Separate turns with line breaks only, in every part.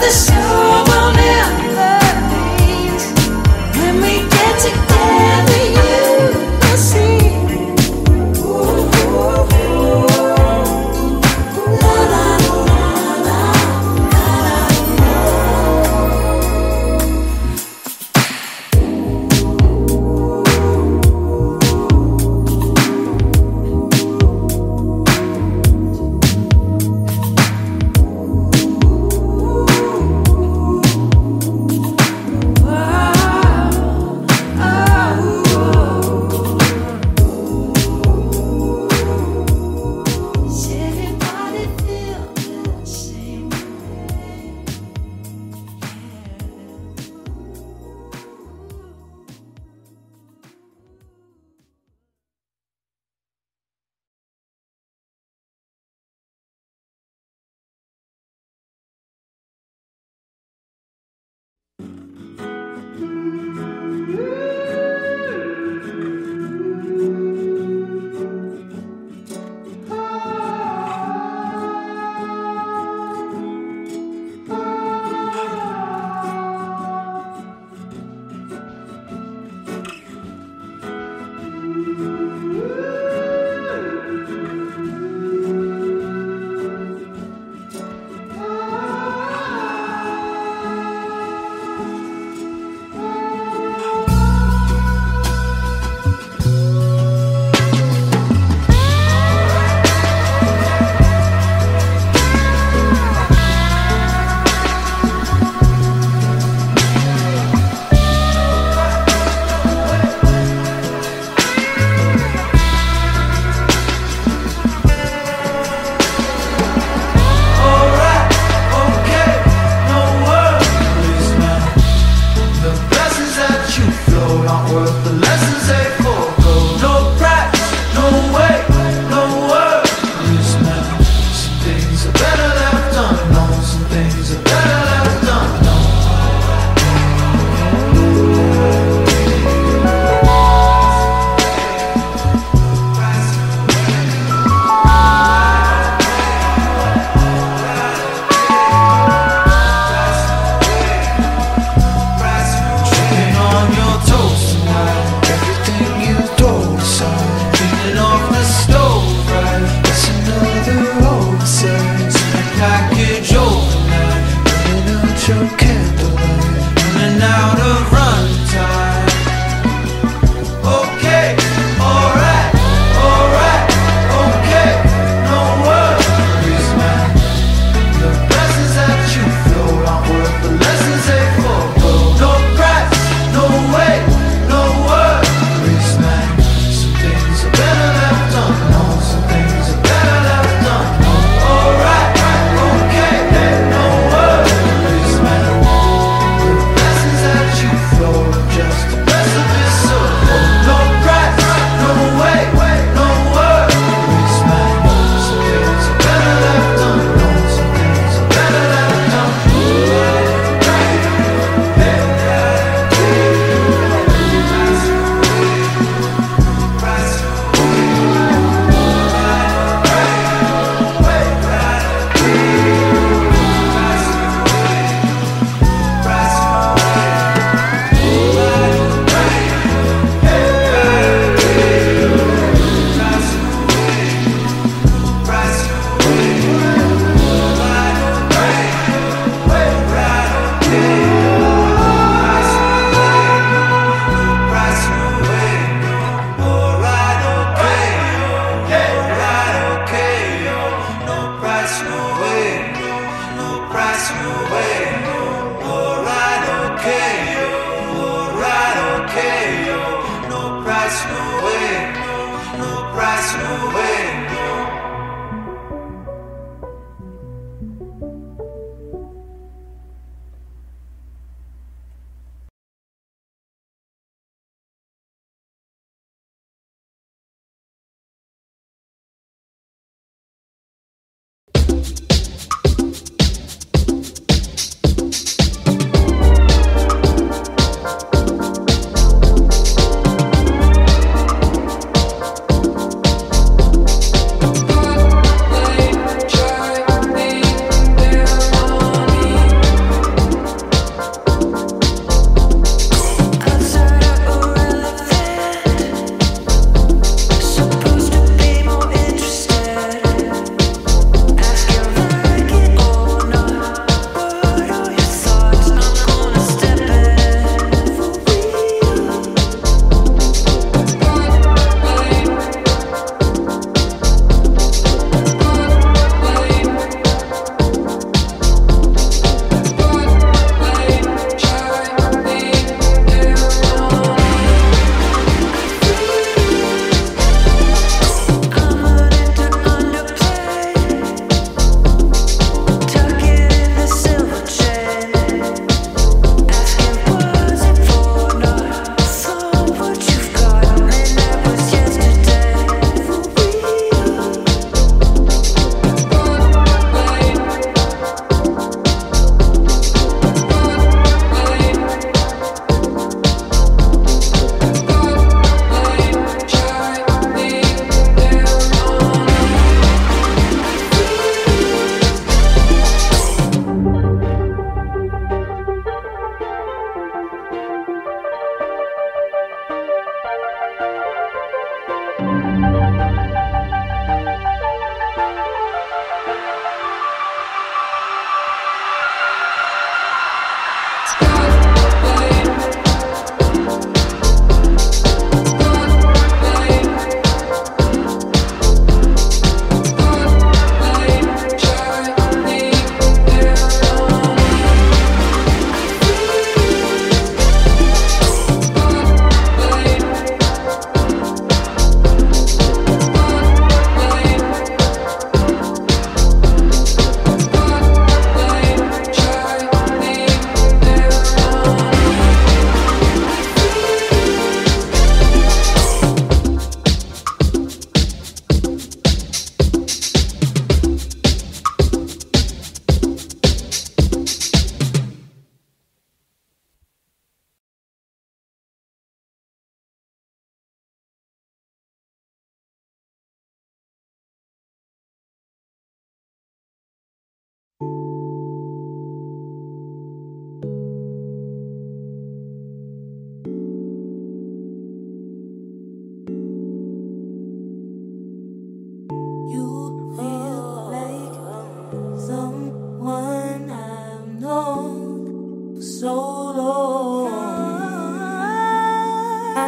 the soul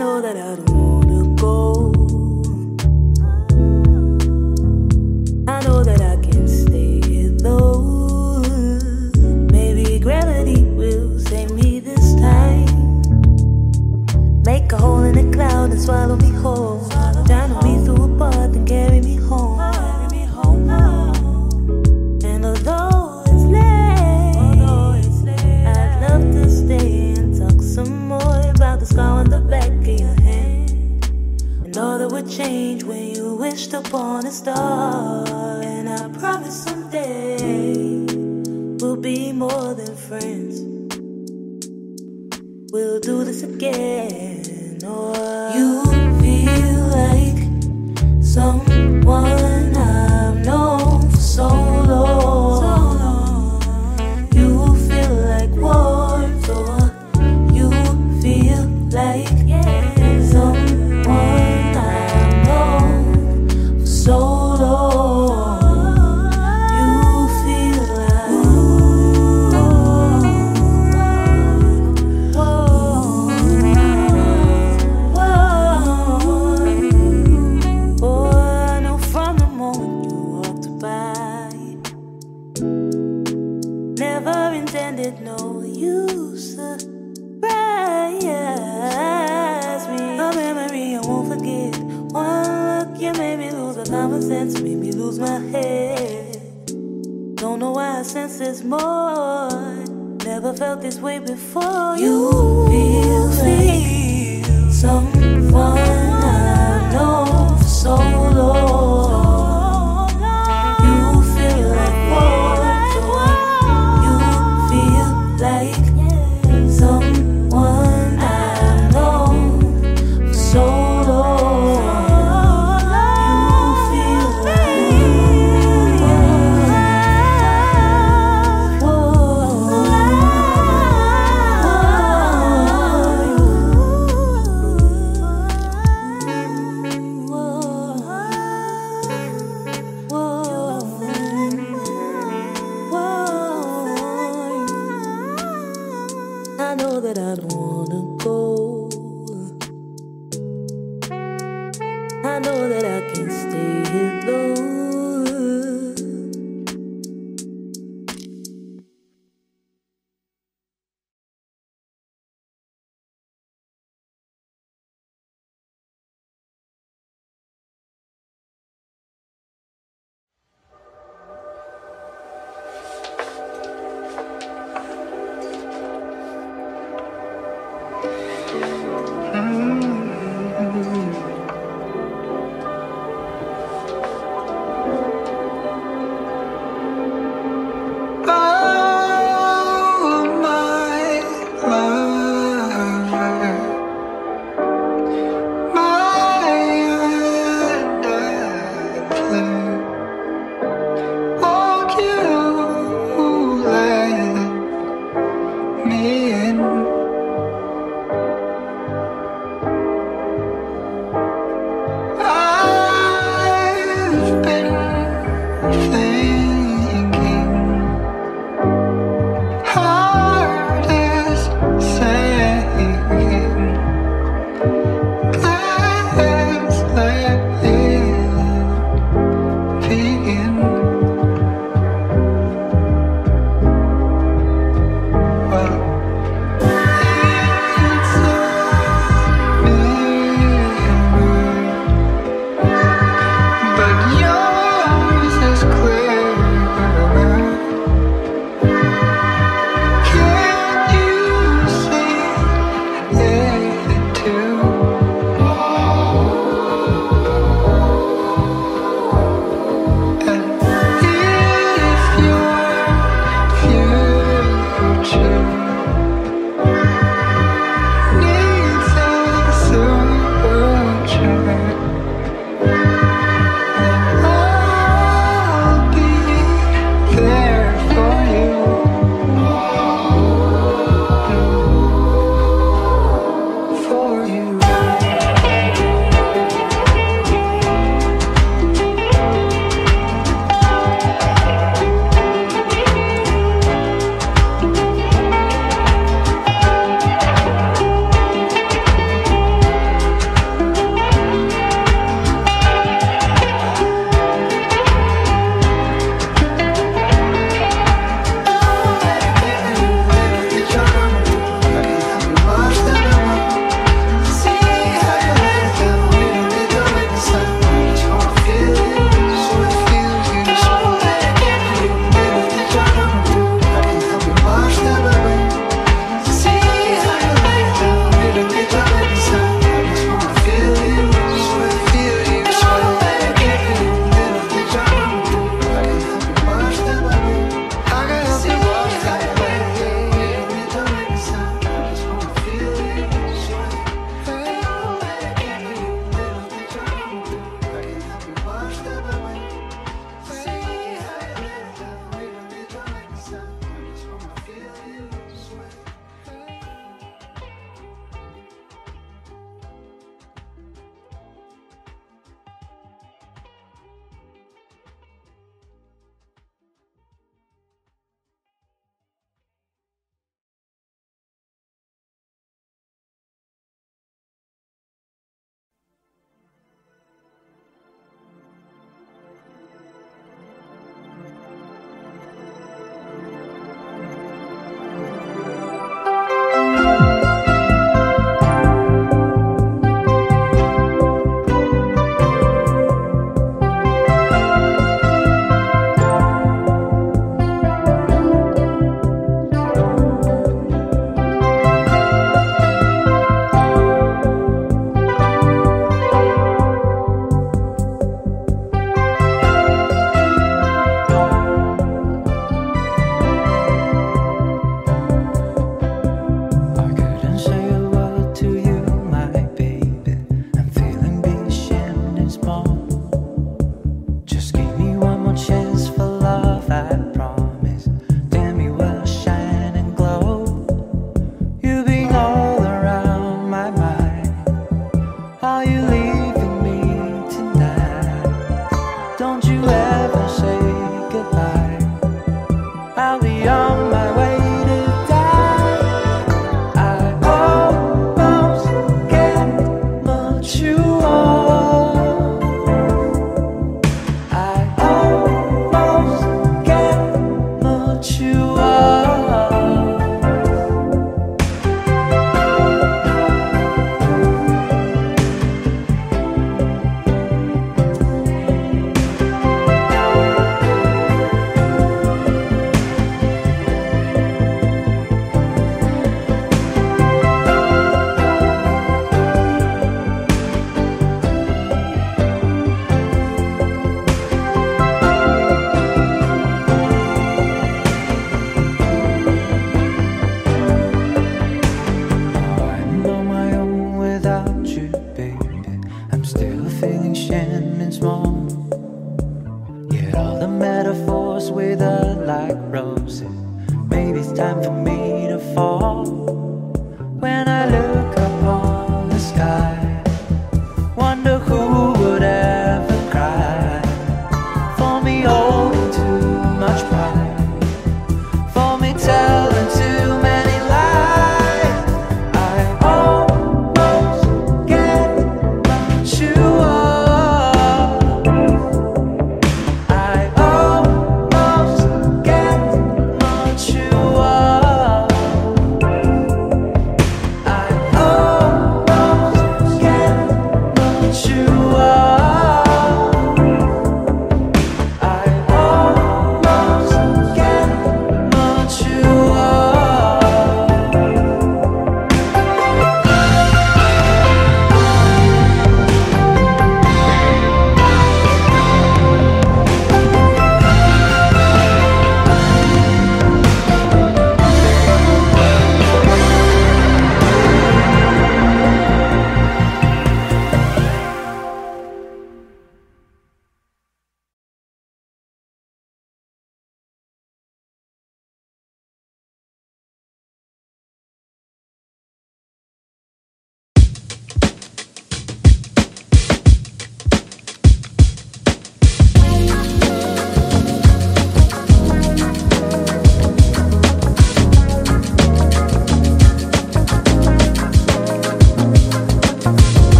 whoa.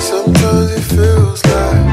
Sometimes it feels like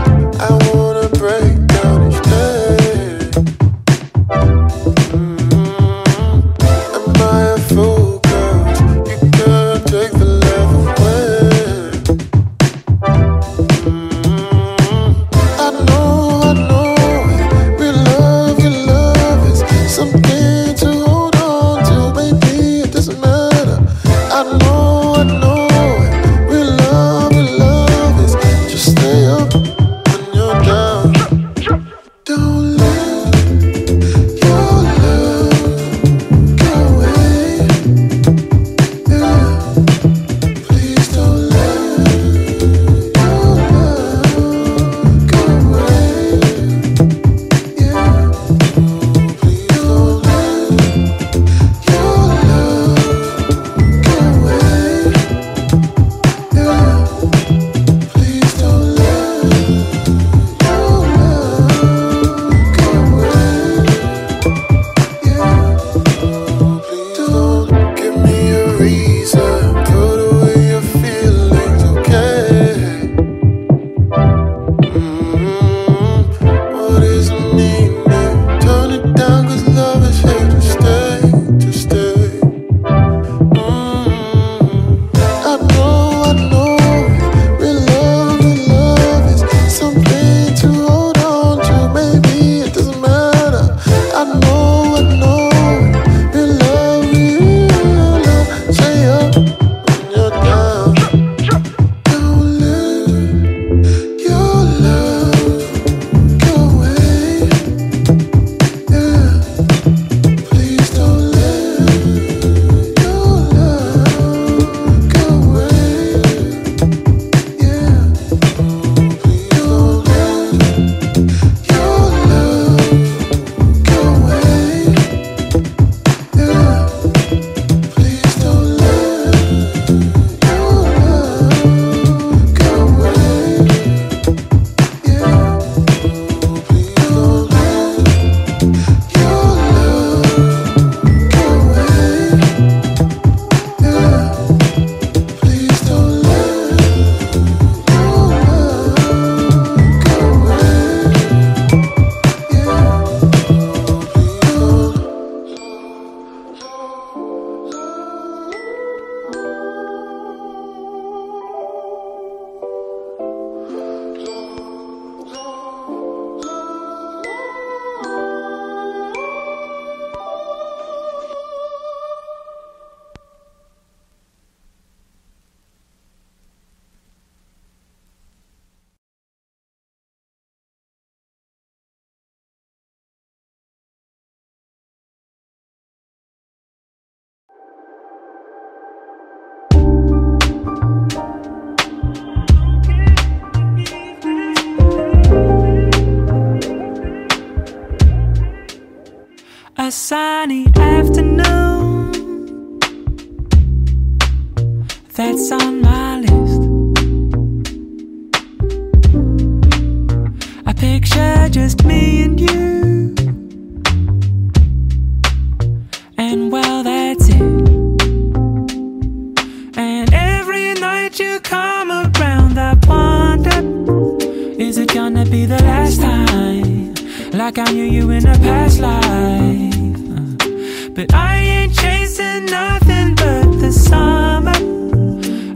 But I ain't chasing nothing but the summer.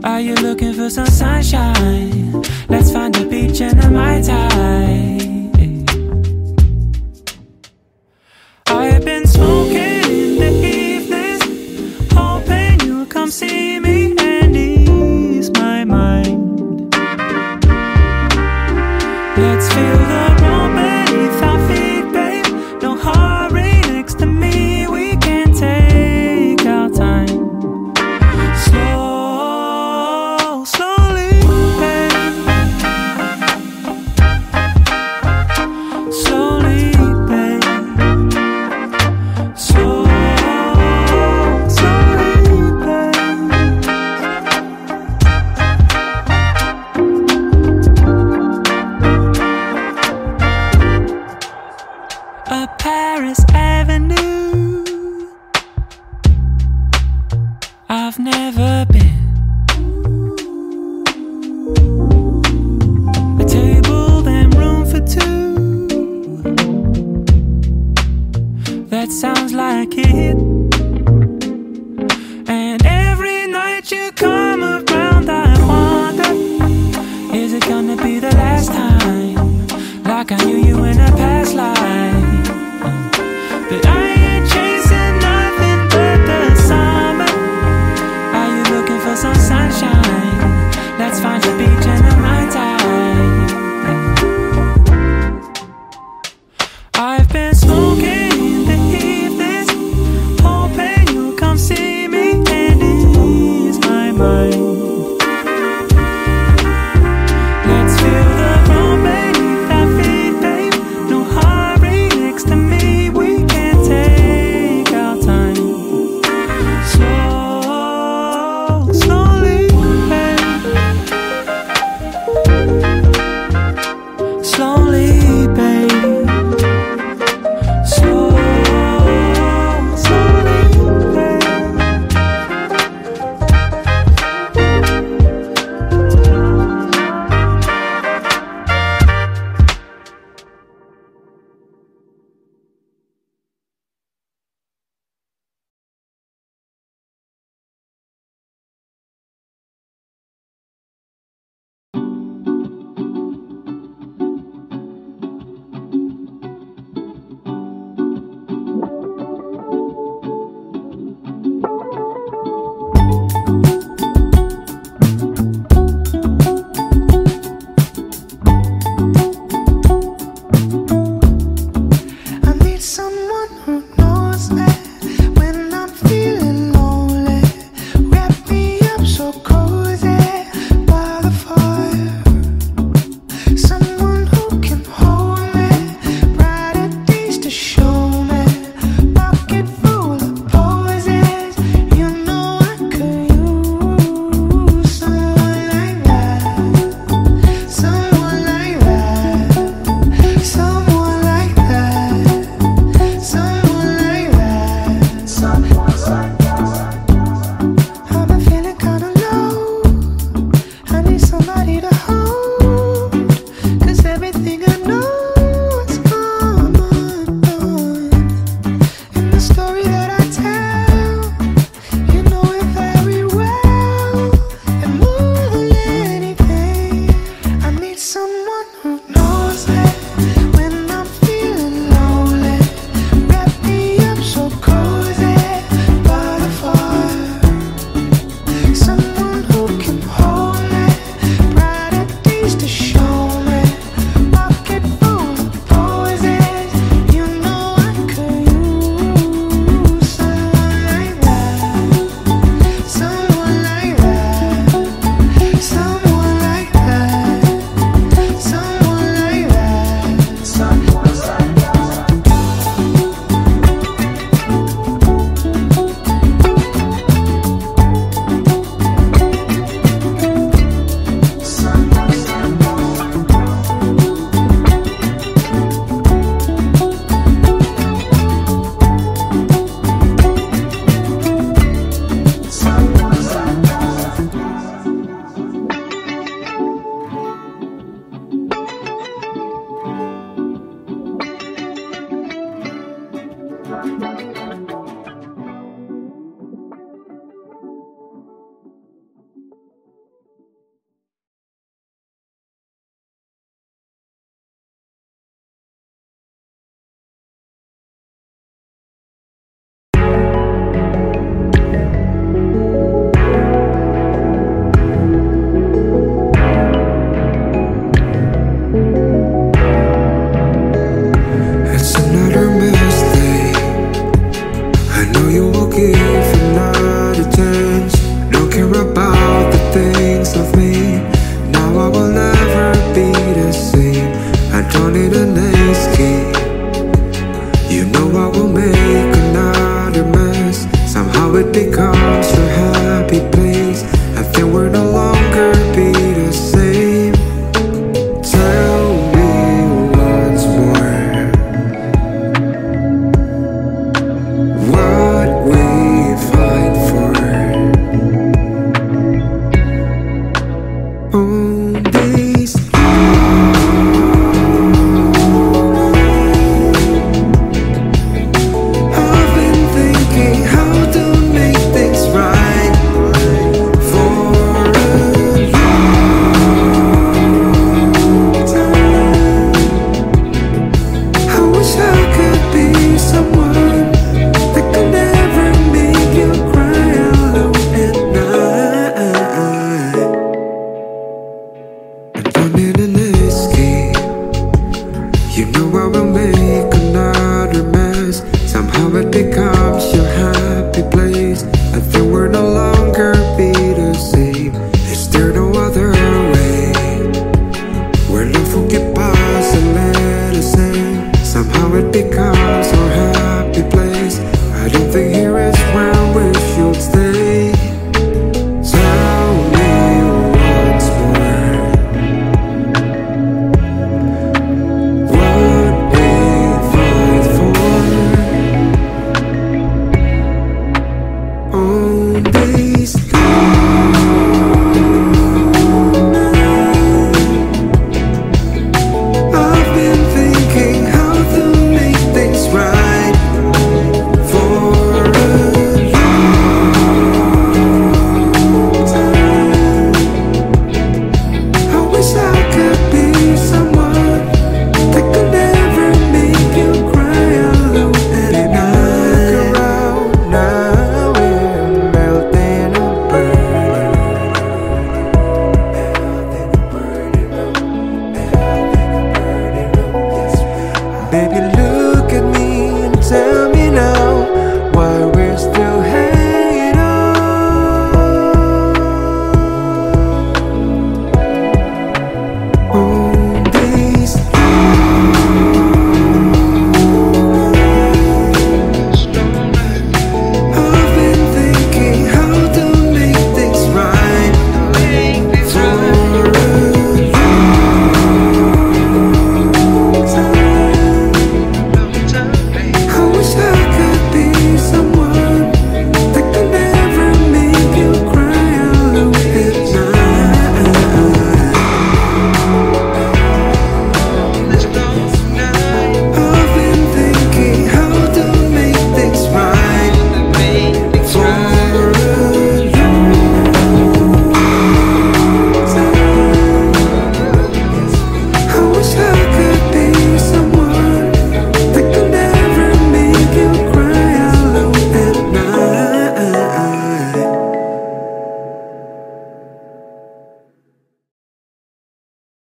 Are you looking for some sunshine? Let's find a beach and a Mai Tai.